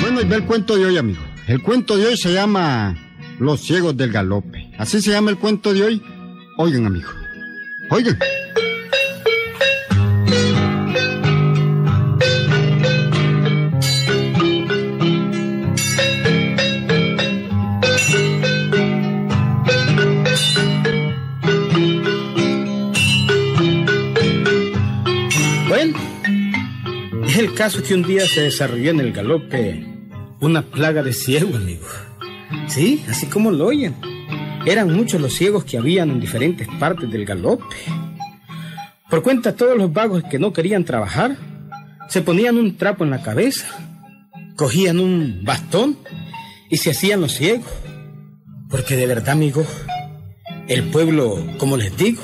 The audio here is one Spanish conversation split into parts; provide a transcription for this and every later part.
Bueno, y ve el cuento de hoy, amigo. El cuento de hoy se llama Los ciegos del galope. Así se llama el cuento de hoy. Oigan, amigo. Oigan. Es el caso que un día se desarrolló en el galope una plaga de ciegos, amigo. Sí, así como lo oyen. Eran muchos los ciegos que habían en diferentes partes del galope. Por cuenta todos los vagos que no querían trabajar, se ponían un trapo en la cabeza, cogían un bastón y se hacían los ciegos. Porque de verdad, amigo, el pueblo, como les digo,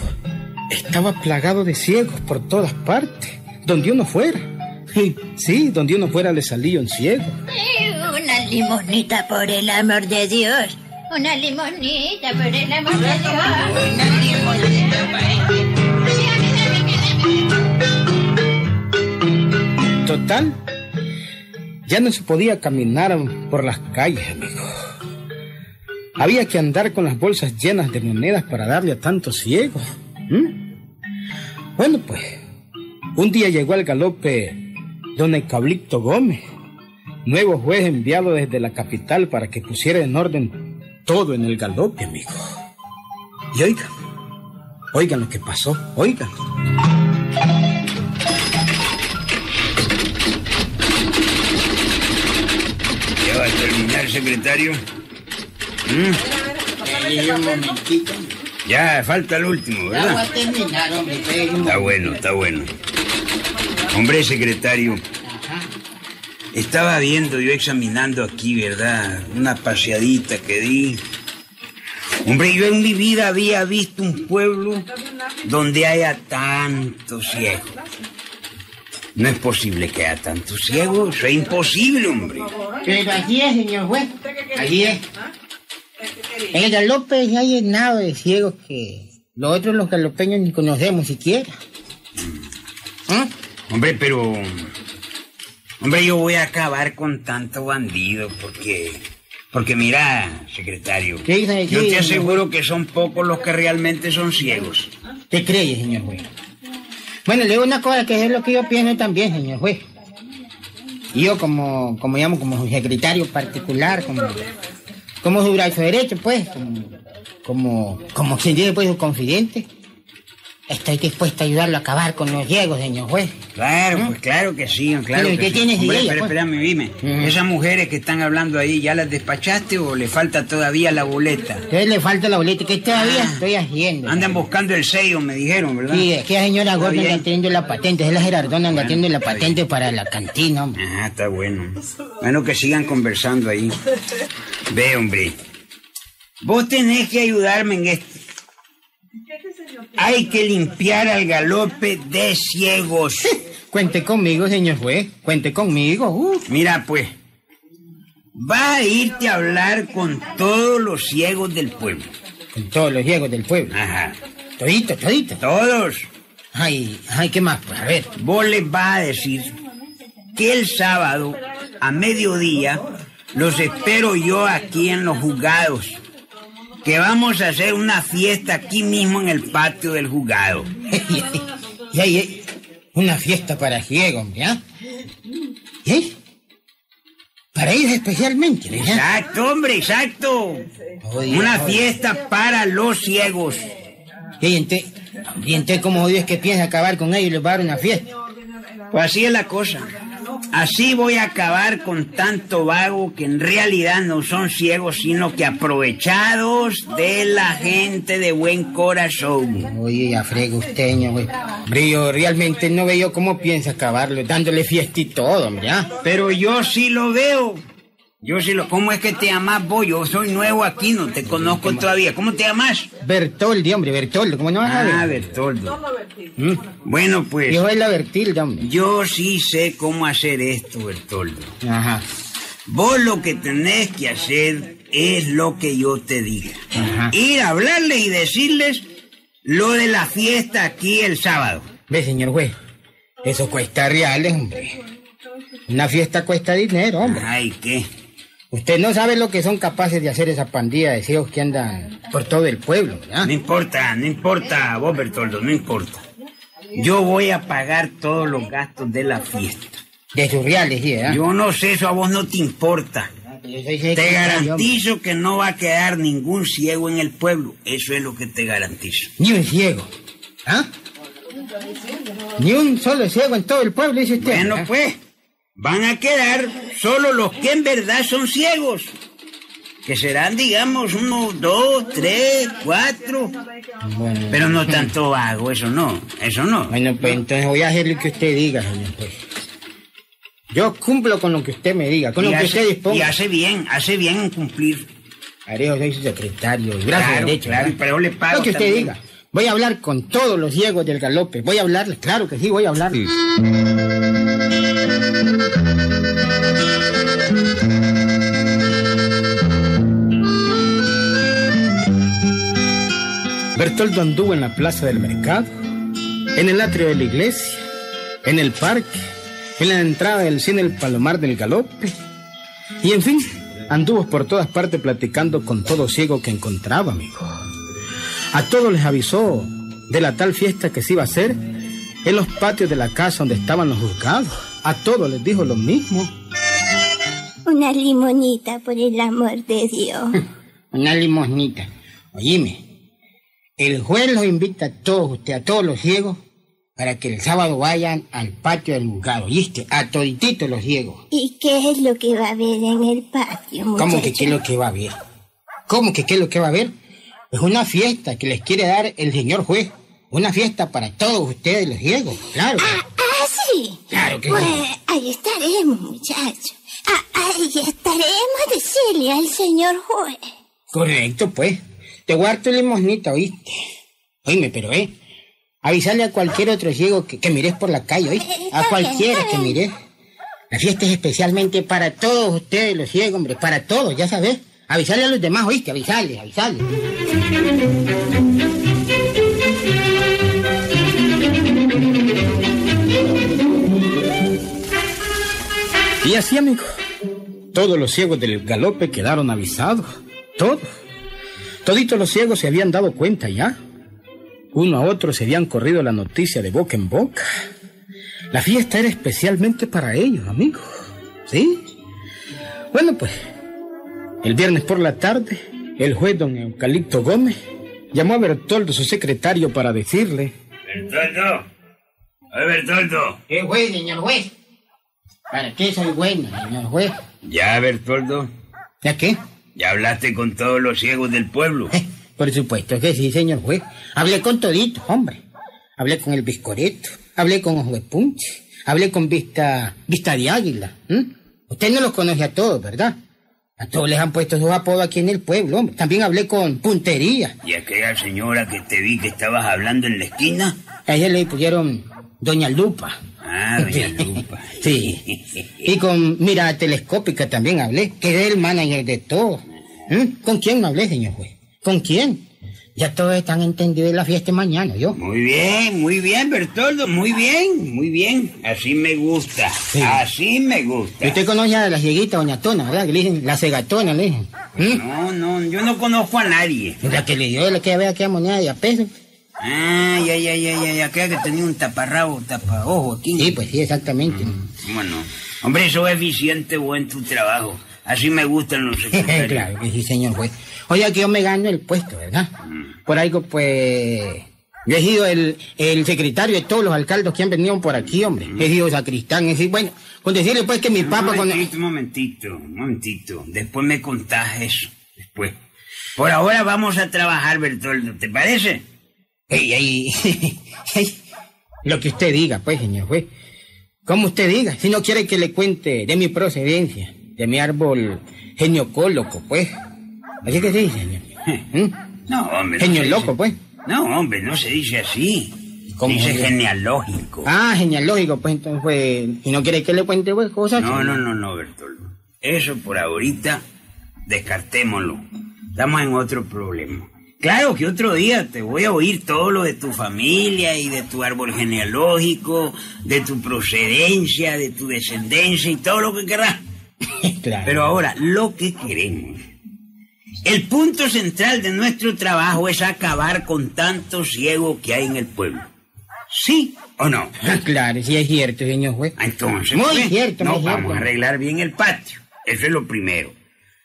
estaba plagado de ciegos por todas partes, donde uno fuera. Sí, donde uno fuera le salía un ciego. Una limonita por el amor de Dios. Una limonita por el amor de Dios. Una limonita Total, ya no se podía caminar por las calles, amigo. Había que andar con las bolsas llenas de monedas para darle a tantos ciegos. ¿Mm? Bueno, pues, un día llegó al galope don Cablito Gómez, nuevo juez enviado desde la capital para que pusiera en orden todo en el galope, amigo. Y oigan, oigan lo que pasó, oigan. ¿Ya va a terminar, secretario? un momentito. Ya, falta el último, Ya voy ¿verdad? a terminar, hombre. un Está bueno, está bueno. Hombre, secretario, estaba viendo yo examinando aquí, ¿verdad? Una paseadita que di. Hombre, yo en mi vida había visto un pueblo donde haya tantos ciegos. No es posible que haya tantos ciegos, eso es imposible, hombre. Pero así es, señor juez. Así es. El galope se ha llenado de ciegos que los otros los galopeños ni conocemos siquiera. ¿Ah? Hombre, pero... Hombre, yo voy a acabar con tanto bandido porque... Porque mira, secretario, ¿Qué dice? yo Sí, te aseguro que son pocos los que realmente son ciegos. ¿Te cree, señor juez? Bueno, le digo una cosa que es lo que yo pienso también, señor juez. Yo como, como llamo, como su secretario particular, como, como su brazo derecho, pues, como, como, como quien dice, pues, su confidente. Estoy dispuesto a ayudarlo a acabar con los ciegos, señor juez. Claro, pues claro que sí, claro Pero, ¿y que qué sí. tienes de Hombre, ella, espera, pues? espérame, dime. Ujú. ¿Esas mujeres que están hablando ahí, ¿ya las despachaste o le falta todavía la boleta? Entonces le falta la boleta que todavía estoy haciendo. Andan buscando el sello, me dijeron, ¿verdad? Sí, es que la señora bien. anda teniendo la patente, es la Gerardona anda teniendo la patente para la cantina, hombre. Ah, está bueno. Bueno, que sigan conversando ahí. Ve, hombre. Vos tenés que ayudarme en esto. Hay que limpiar al galope de ciegos. Cuente conmigo, señor juez, cuente conmigo. uh. Mira, pues. Va a irte a hablar con todos los ciegos del pueblo. Con todos los ciegos del pueblo. Ajá. Todito, todito. Todos. Ay, ay, ¿qué más? Pues a ver. Vos les vas a decir que el sábado a mediodía los espero yo aquí en los juzgados. Que vamos a hacer una fiesta aquí mismo en el patio del juzgado. y eh, una fiesta para ciegos, hombre, ¿ah? Para ellos especialmente, ¿verdad? Exacto, hombre, exacto. Oye, Una oye. fiesta para los ciegos. Y entonces, y entonces, ¿cómo Dios que piensa acabar con ellos y les va a dar una fiesta? Pues así es la cosa. Así voy a acabar con tanto vago que en realidad no son ciegos, sino que aprovechados de la gente de buen corazón. Oye, ya frega güey. Yo realmente no veo cómo piensa acabarlo, dándole fiesta y todo, hombre, ¿ah? Pero yo sí lo veo. Yo sí lo... ¿Cómo es que te llamas vos? Yo soy nuevo aquí, no te conozco todavía. ¿Cómo te llamas? Bertoldi, hombre, Bertoldo, ¿cómo no vas a Ah, ver? Bertoldo. ¿Mm? Bueno, pues... Hijo de la Bertilda, hombre. Yo sí sé cómo hacer esto, Bertoldo. Ajá. Vos lo que tenés que hacer es lo que yo te diga. Ajá. Ir a hablarles y decirles lo de la fiesta aquí el sábado. Ve, señor juez, Eso cuesta reales, hombre. Una fiesta cuesta dinero, hombre. Ay, ¿qué? Usted no sabe lo que son capaces de hacer esa pandilla de ciegos que andan por todo el pueblo, ¿verdad? No importa, no importa, vos Bertoldo, no importa. Yo voy a pagar todos los gastos de la fiesta. De sus reales, sí, ¿verdad? Yo no sé, eso a vos no te importa. Soy Te garantizo que no va a quedar ningún ciego en el pueblo. Eso es lo que te garantizo. Ni un ciego. ¿Ah? Ni un solo ciego en todo el pueblo, dice usted. Bueno, pues, van a quedar solo los que en verdad son ciegos. Que serán, digamos, uno, dos, tres, cuatro. Bueno, Pero no tanto vago, eso no, eso no. Bueno, pues entonces voy a hacer lo que usted diga, señor. Yo cumplo con lo que usted me diga, con Y lo que usted y disponga. hace bien, hace bien en cumplir. Haré, soy su secretario, brazo Claro, derecho. claro, ¿verdad? pero le pago Lo que usted también. diga. Voy a hablar con todos los ciegos del galope. Voy a hablarles, claro que sí, voy a hablarles. Bertoldo anduvo en la plaza del mercado, en el atrio de la iglesia, en el parque, en la entrada del cine El Palomar del Galope, y en fin, anduvo por todas partes platicando con todo ciego que encontraba, amigo. A todos les avisó de la tal fiesta que se iba a hacer en los patios de la casa donde estaban los juzgados. A todos les dijo lo mismo. Una limonita, por el amor de Dios. Una limosnita. Oíme, el juez los invita a todos, usted, a todos los ciegos, para que el sábado vayan al patio del juzgado, ¿viste? A todititos los ciegos. ¿Y qué es lo que va a haber en el patio, muchacho? ¿Cómo que qué es lo que va a haber? ¿Cómo que qué es lo que va a haber? Es una fiesta que les quiere dar el señor juez. Una fiesta para todos ustedes los ciegos, claro. Ah, ah, sí. Claro que Pues sí. ahí estaremos, muchacho. Ah, ahí estaremos, decirle al señor juez. Correcto, pues. Te guardo tu limosnita, ¿oíste? Oíme, pero, ¿eh? Avisarle a cualquier otro ciego que, que mires por la calle, ¿oíste? A cualquiera que mires. La fiesta es especialmente para todos ustedes, los ciegos, hombre. Para todos, ya sabes. Avisarle a los demás, ¿oíste? Avisarle, avisarle. Y así, amigo, todos los ciegos del galope quedaron avisados. Todos. Toditos los ciegos se habían dado cuenta ya. Uno a otro se habían corrido la noticia de boca en boca. La fiesta era especialmente para ellos, amigo. ¿Sí? Bueno, pues, el viernes por la tarde, el juez don Eucalipto Gómez llamó a Bertoldo, su secretario, para decirle... Bertoldo, oye Bertoldo. ¿Qué juez, señor juez? ¿Para qué soy bueno, señor juez? Ya, Bertoldo, ¿Ya qué? Ya hablaste con todos los ciegos del pueblo. Eh, Por supuesto que sí, señor juez. Hablé con toditos, hombre. Hablé con el Biscoreto, hablé con Ojo de Punche, hablé con Vista, Vista de Águila. Usted no los conoce a todos, ¿verdad? A todos les han puesto sus apodos aquí en el pueblo, hombre. También hablé con Puntería. Y aquella señora que te vi que estabas hablando en la esquina. A ella le pusieron Doña Lupa. Lupa. Sí. Y con Mirada Telescópica también hablé, que es el manager de todo. ¿Mm? ¿Con quién no hablé, señor juez? ¿Con quién? Ya todos están entendidos de la fiesta mañana, ¿yo? Muy bien, muy bien, Bertoldo, muy bien, muy bien. Así me gusta, así me Y gusta. usted conoce a la cieguita Doña Tona, ¿verdad? Que le dicen la cegatona, le dicen. ¿Mm? No, no, yo no conozco a nadie. La que le dio la que vea aquella moneda de a peso. Ah, ya, ya, ya, ya, ya, que tenía un taparrabo, tapaojo aquí. Sí, pues sí, exactamente. Bueno, hombre, eso es eficiente, buen tu trabajo. Así me gustan los secretarios. claro que sí, señor juez. Oye, que yo me gano el puesto, ¿verdad? Por algo, pues... Yo he sido el, el secretario de todos los alcaldes que han venido por aquí, hombre. He sido sacristán, es decir, bueno, con decirle pues que mi Un papá... Momentito, un momentito, un momentito. Después me contás eso, después. Por ahora vamos a trabajar, Bertoldo, ¿te parece? Ey, ey, ey, Lo que usted diga, pues, señor juez. Como usted diga, si no quiere que le cuente de mi procedencia, de mi árbol geniocóloco, pues. Así que sí, señor. ¿Mm? No, hombre. no Genio se loco, dice- pues. No, hombre, no se dice así. ¿Cómo dice genealógico. Ah, genealógico, pues entonces, pues, si no quiere que le cuente pues, cosas. No, no, no, no, Bertoldo. Eso por ahorita, descartémoslo. Estamos en otro problema. Claro que otro día te voy a oír todo lo de tu familia y de tu árbol genealógico, de tu procedencia, de tu descendencia y todo lo que querrás. Claro. Pero ahora, lo que queremos. El punto central de nuestro trabajo es acabar con tanto ciego que hay en el pueblo. ¿Sí o no? Claro, sí es cierto, señor juez. Entonces, Muy pues, cierto, no, muy cierto. vamos a arreglar bien el patio. Eso es lo primero.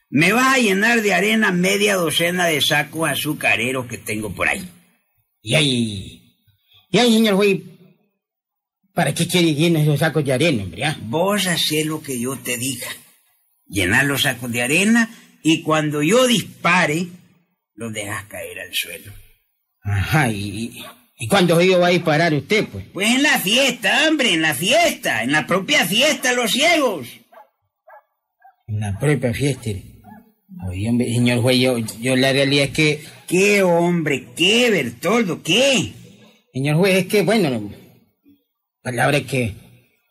Me vas a llenar de arena media docena de sacos azucareros que tengo por ahí. Y ahí, y ahí, señor juez, ¿para qué quiere llenar esos sacos de arena, hombre? ah? Vos haces lo que yo te diga. Llenar los sacos de arena y cuando yo dispare, los dejas caer al suelo. Ajá, y, y cuándo yo va a disparar usted, pues. Pues en la fiesta, hombre, en la fiesta, en la propia fiesta, los ciegos. En la propia fiesta. Oye, señor juez, yo, yo la realidad es que, ¿Qué, hombre? ¿Qué, Bertoldo? ¿Qué? señor juez, es que, bueno, no- palabra que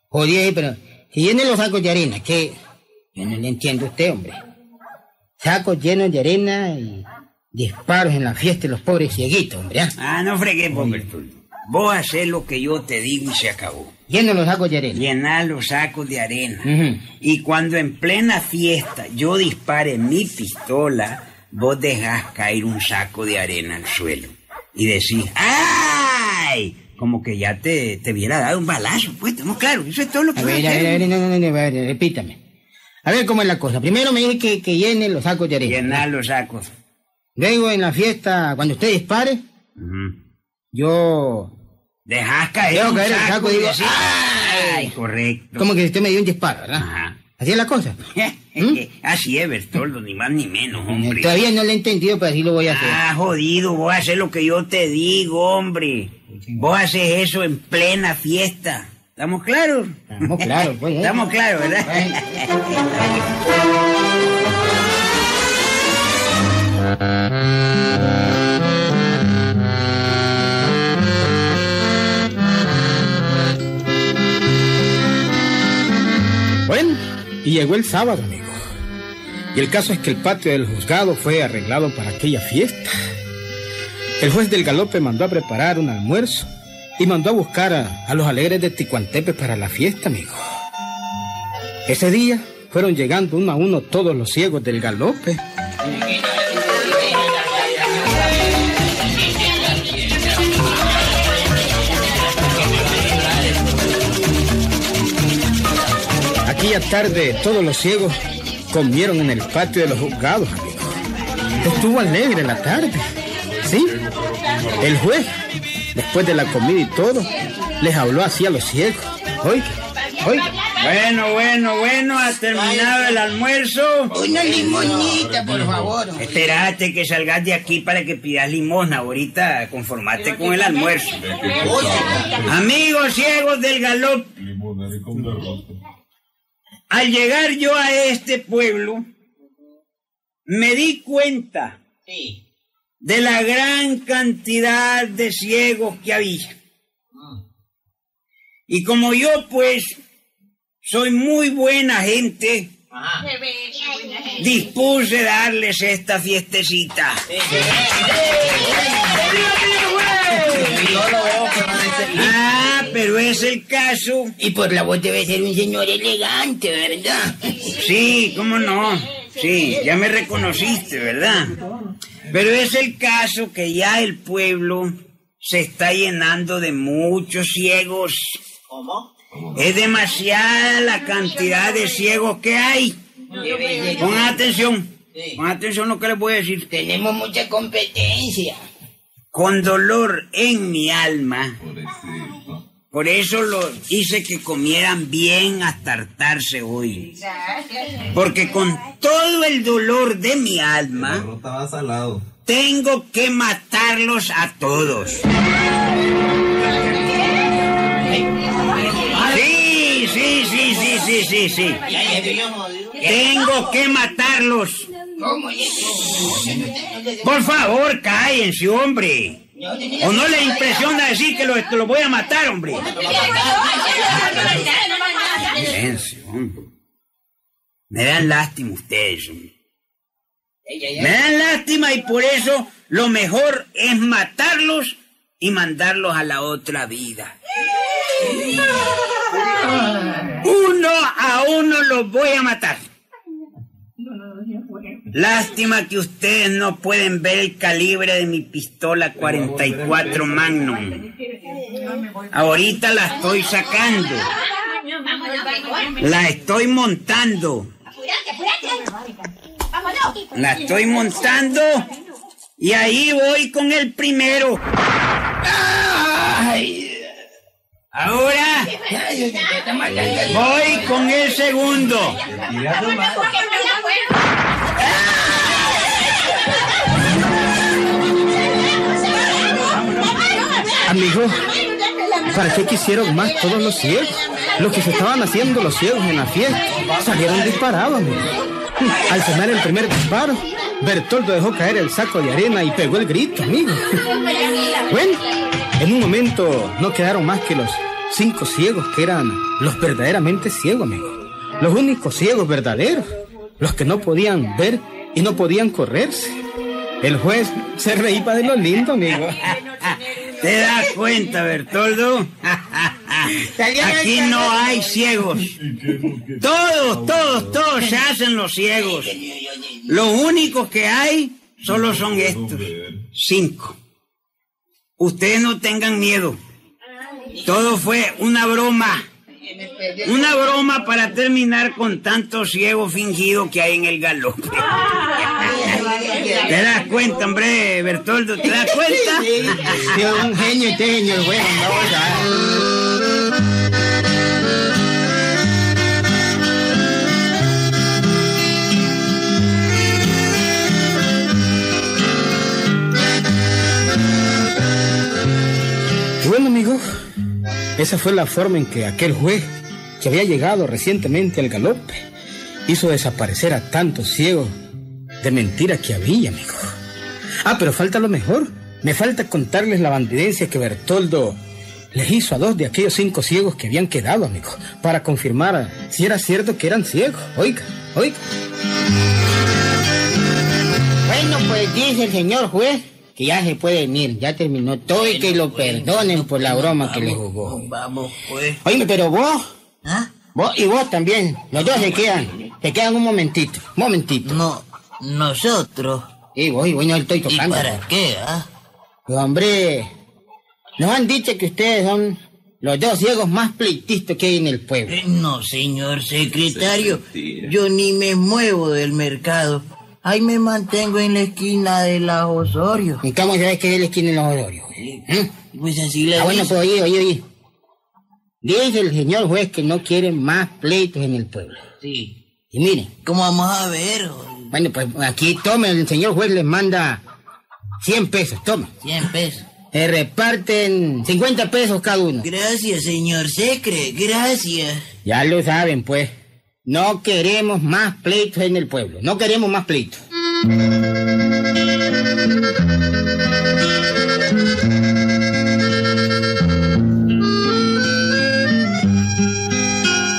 jodí ahí, pero si llene los sacos de arena, que yo no le entiendo a usted, hombre. Sacos llenos de arena y disparos en la fiesta de los pobres cieguitos, hombre. ah. Ah, no fregues, vos, Bertoldo. Vos haces lo que yo te digo y se acabó. Lleno los sacos de arena. Llenar los sacos de arena. Ujú. Y cuando en plena fiesta yo dispare mi pistola, vos dejás caer un saco de arena al suelo. Y decís, ¡ay! Como que ya te, te hubiera dado un balazo, pues, estamos claros. Eso es todo lo que A ver, a hacer. ver, a ver, no, no, no, a ver, repítame. A ver cómo es la cosa. Primero me dice que, que llene los sacos de arena. Llenar los sacos. Luego en la fiesta, cuando usted dispare, Ujú. yo... Dejás caer Dejo caer el saco y digo, decís, ¡ay! Correcto. Como que usted me dio un disparo, ¿verdad? Ajá. Así es la cosa. Así es, Bertoldo, ni más ni menos, hombre. Todavía no lo he entendido, pero así lo voy a hacer. Ah, jodido, vos haces lo que yo te digo, hombre. Vos haces eso en plena fiesta. ¿Estamos claros? Estamos claros, pues. ¿eh? Estamos claros, ¿verdad? y llegó el sábado, amigo. Y el caso es que el patio del juzgado fue arreglado para aquella fiesta. El juez del galope mandó a preparar un almuerzo y mandó a buscar a, a los alegres de Ticuantepe para la fiesta, amigo. Ese día fueron llegando uno a uno todos los ciegos del galope. Aquella tarde todos los ciegos comieron en el patio de los juzgados, amigo. Estuvo alegre la tarde, ¿sí? El juez, después de la comida y todo, les habló así a los ciegos. Oiga, oiga. Bueno, bueno, bueno, ha terminado el almuerzo. Una limonita, por favor. Espérate que salgas de aquí para que pidas limosna. Ahorita conformate con el almuerzo. Amigos ciegos del galope, al llegar yo a este pueblo, me di cuenta de la gran cantidad de ciegos que había. Y como yo, pues, soy muy buena gente, dispuse darles esta fiestecita. Ah, pero es el caso. Y por la voz debe ser un señor elegante, ¿verdad? Sí, cómo no. Sí, ya me reconociste, ¿verdad? Pero es el caso que ya el pueblo se está llenando de muchos ciegos. ¿Cómo? Es demasiada la cantidad de ciegos que hay. Pongan atención. Pongan atención lo que les voy a decir. Tenemos mucha competencia. Con dolor en mi alma. Por eso lo hice que comieran bien hasta hartarse hoy. Porque con todo el dolor de mi alma, tengo que matarlos a todos. Sí, sí, sí, sí, sí, sí, sí. Tengo que matarlos. Por favor, cállense, hombre. ¿O no le impresiona decir que los lo voy a matar, hombre? Silencio. Me dan lástima ustedes. Me dan lástima y por eso lo mejor es matarlos y mandarlos a la otra vida. Uno a uno los voy a matar. Lástima que ustedes no pueden ver el calibre de mi pistola 44 Magnum. Ahorita la estoy sacando. La estoy montando. La estoy montando y ahí voy con el primero. Ay. Ahora voy con el segundo. Amigo, ¿para qué quisieron más todos los ciegos? Los que se estaban haciendo los ciegos en la fiesta salieron disparados, amigo. Al sonar el primer disparo, Bertoldo dejó caer el saco de arena y pegó el grito, amigo. Bueno, en un momento no quedaron más que los cinco ciegos que eran los verdaderamente ciegos, amigo. Los únicos ciegos verdaderos, los que no podían ver y no podían correrse. El juez se reía de lo lindo, amigo. ¿Te das cuenta, Bertoldo? Aquí no hay ciegos. Todos, todos, todos se hacen los ciegos. Los únicos que hay solo son estos. Cinco. Ustedes no tengan miedo. Todo fue una broma. Una broma para terminar con tanto ciego fingido que hay en el galope. ¿Te das cuenta, hombre, Bertoldo? ¿Te das cuenta? Sí, un genio este genio, el güey. no, bueno, amigo, esa fue la forma en que aquel juez, que había llegado recientemente al galope, hizo desaparecer a tantos ciegos de mentira que había, amigo. Ah, pero falta lo mejor. Me falta contarles la bandidencia que Bertoldo les hizo a dos de aquellos cinco ciegos que habían quedado, amigo, para confirmar si era cierto que eran ciegos. Oiga, oiga. Bueno, pues dice el señor juez que ya se puede venir, ya terminó todo y que lo perdonen por la broma que le jugó. Vamos, pues. Oye, pero vos, ¿Ah? vos y vos también, los dos se quedan, se quedan un momentito, momentito. No, nosotros. Y vos, y vos no estoy ¿Y tocando. para qué, ah? Pues, hombre, nos han dicho que ustedes son los dos ciegos más pleitistas que hay en el pueblo. Eh, No, señor secretario. Yo ni me muevo del mercado. Ahí me mantengo en la esquina de la Osorio. ¿Y cómo sabes que es la esquina de los Ororios? ¿Eh? Pues así le Ah, bueno, pues oye, oye, oye. Dice el señor juez que no quiere más pleitos en el pueblo. Sí. Y miren, ¿Cómo vamos a ver? bueno, pues aquí tome, el señor juez les manda 100 pesos, toma. 100 pesos. Se reparten 50 pesos cada uno. Gracias, señor Secre. Gracias. Ya lo saben, pues. No queremos más pleitos en el pueblo. No queremos más pleitos.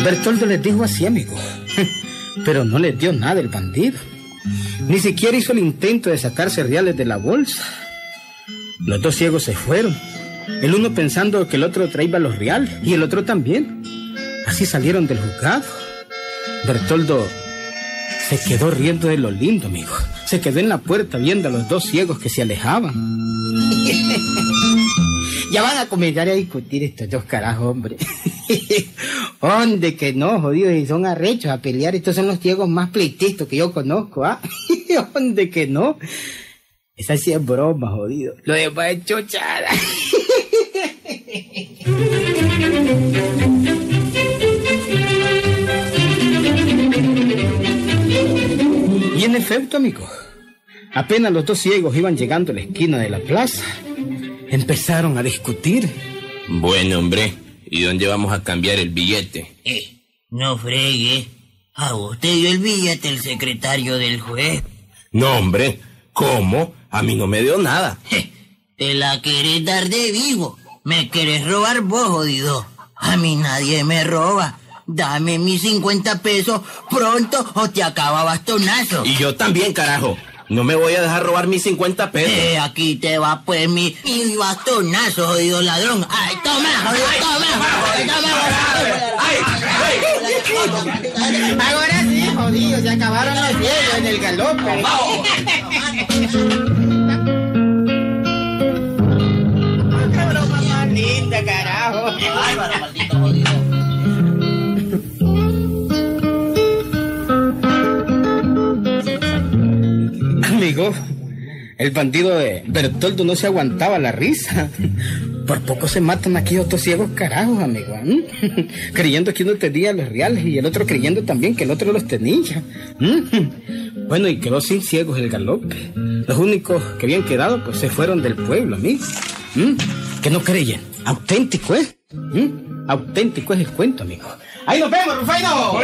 Bertoldo les dijo así, amigo. Pero no les dio nada el bandido. Ni siquiera hizo el intento de sacarse reales de la bolsa. Los dos ciegos se fueron. El uno pensando que el otro traía los reales y el otro también. Así salieron del juzgado. Bertoldo se quedó riendo de lo lindo, amigo. Se quedó en la puerta viendo a los dos ciegos que se alejaban. Ya van a comenzar a discutir estos dos carajos, hombre. ¿Dónde que no, jodidos? Y son arrechos a pelear. Estos son los ciegos más pleitistas que yo conozco, ¿ah? ¿Dónde que no? Esa sí es broma, jodido. Lo demás es chochada. En efecto, amigo, apenas los dos ciegos iban llegando a la esquina de la plaza, empezaron a discutir. Bueno, hombre, ¿y dónde vamos a cambiar el billete? Eh, no fregue. A usted dio el billete el secretario del juez. No, hombre, ¿cómo? A mí no me dio nada. Te la querés dar de vivo. Me querés robar vos, jodido. A mí nadie me roba. Dame mis 50 pesos pronto o te acaba bastonazo. Y yo también, carajo. No me voy a dejar robar mis 50 pesos. Eh, aquí te va pues mi, mi bastonazo, jodido ladrón. Ay, toma, jodido, toma, toma. Ahora sí, jodido, se acabaron los ciegos en el galope. Qué broma más linda, carajo. Bárbaro, maldito el bandido de Bertoldo no se aguantaba la risa. Por poco se matan aquí otros ciegos carajos, amigo. Creyendo que uno tenía los reales y el otro creyendo también que el otro los tenía. Bueno, y quedó sin ciegos el galope. Los únicos que habían quedado, pues se fueron del pueblo, amigo. Que no creyen. Auténtico es. ¿m? Auténtico es el cuento, amigo. Ahí nos vemos, Rufaino.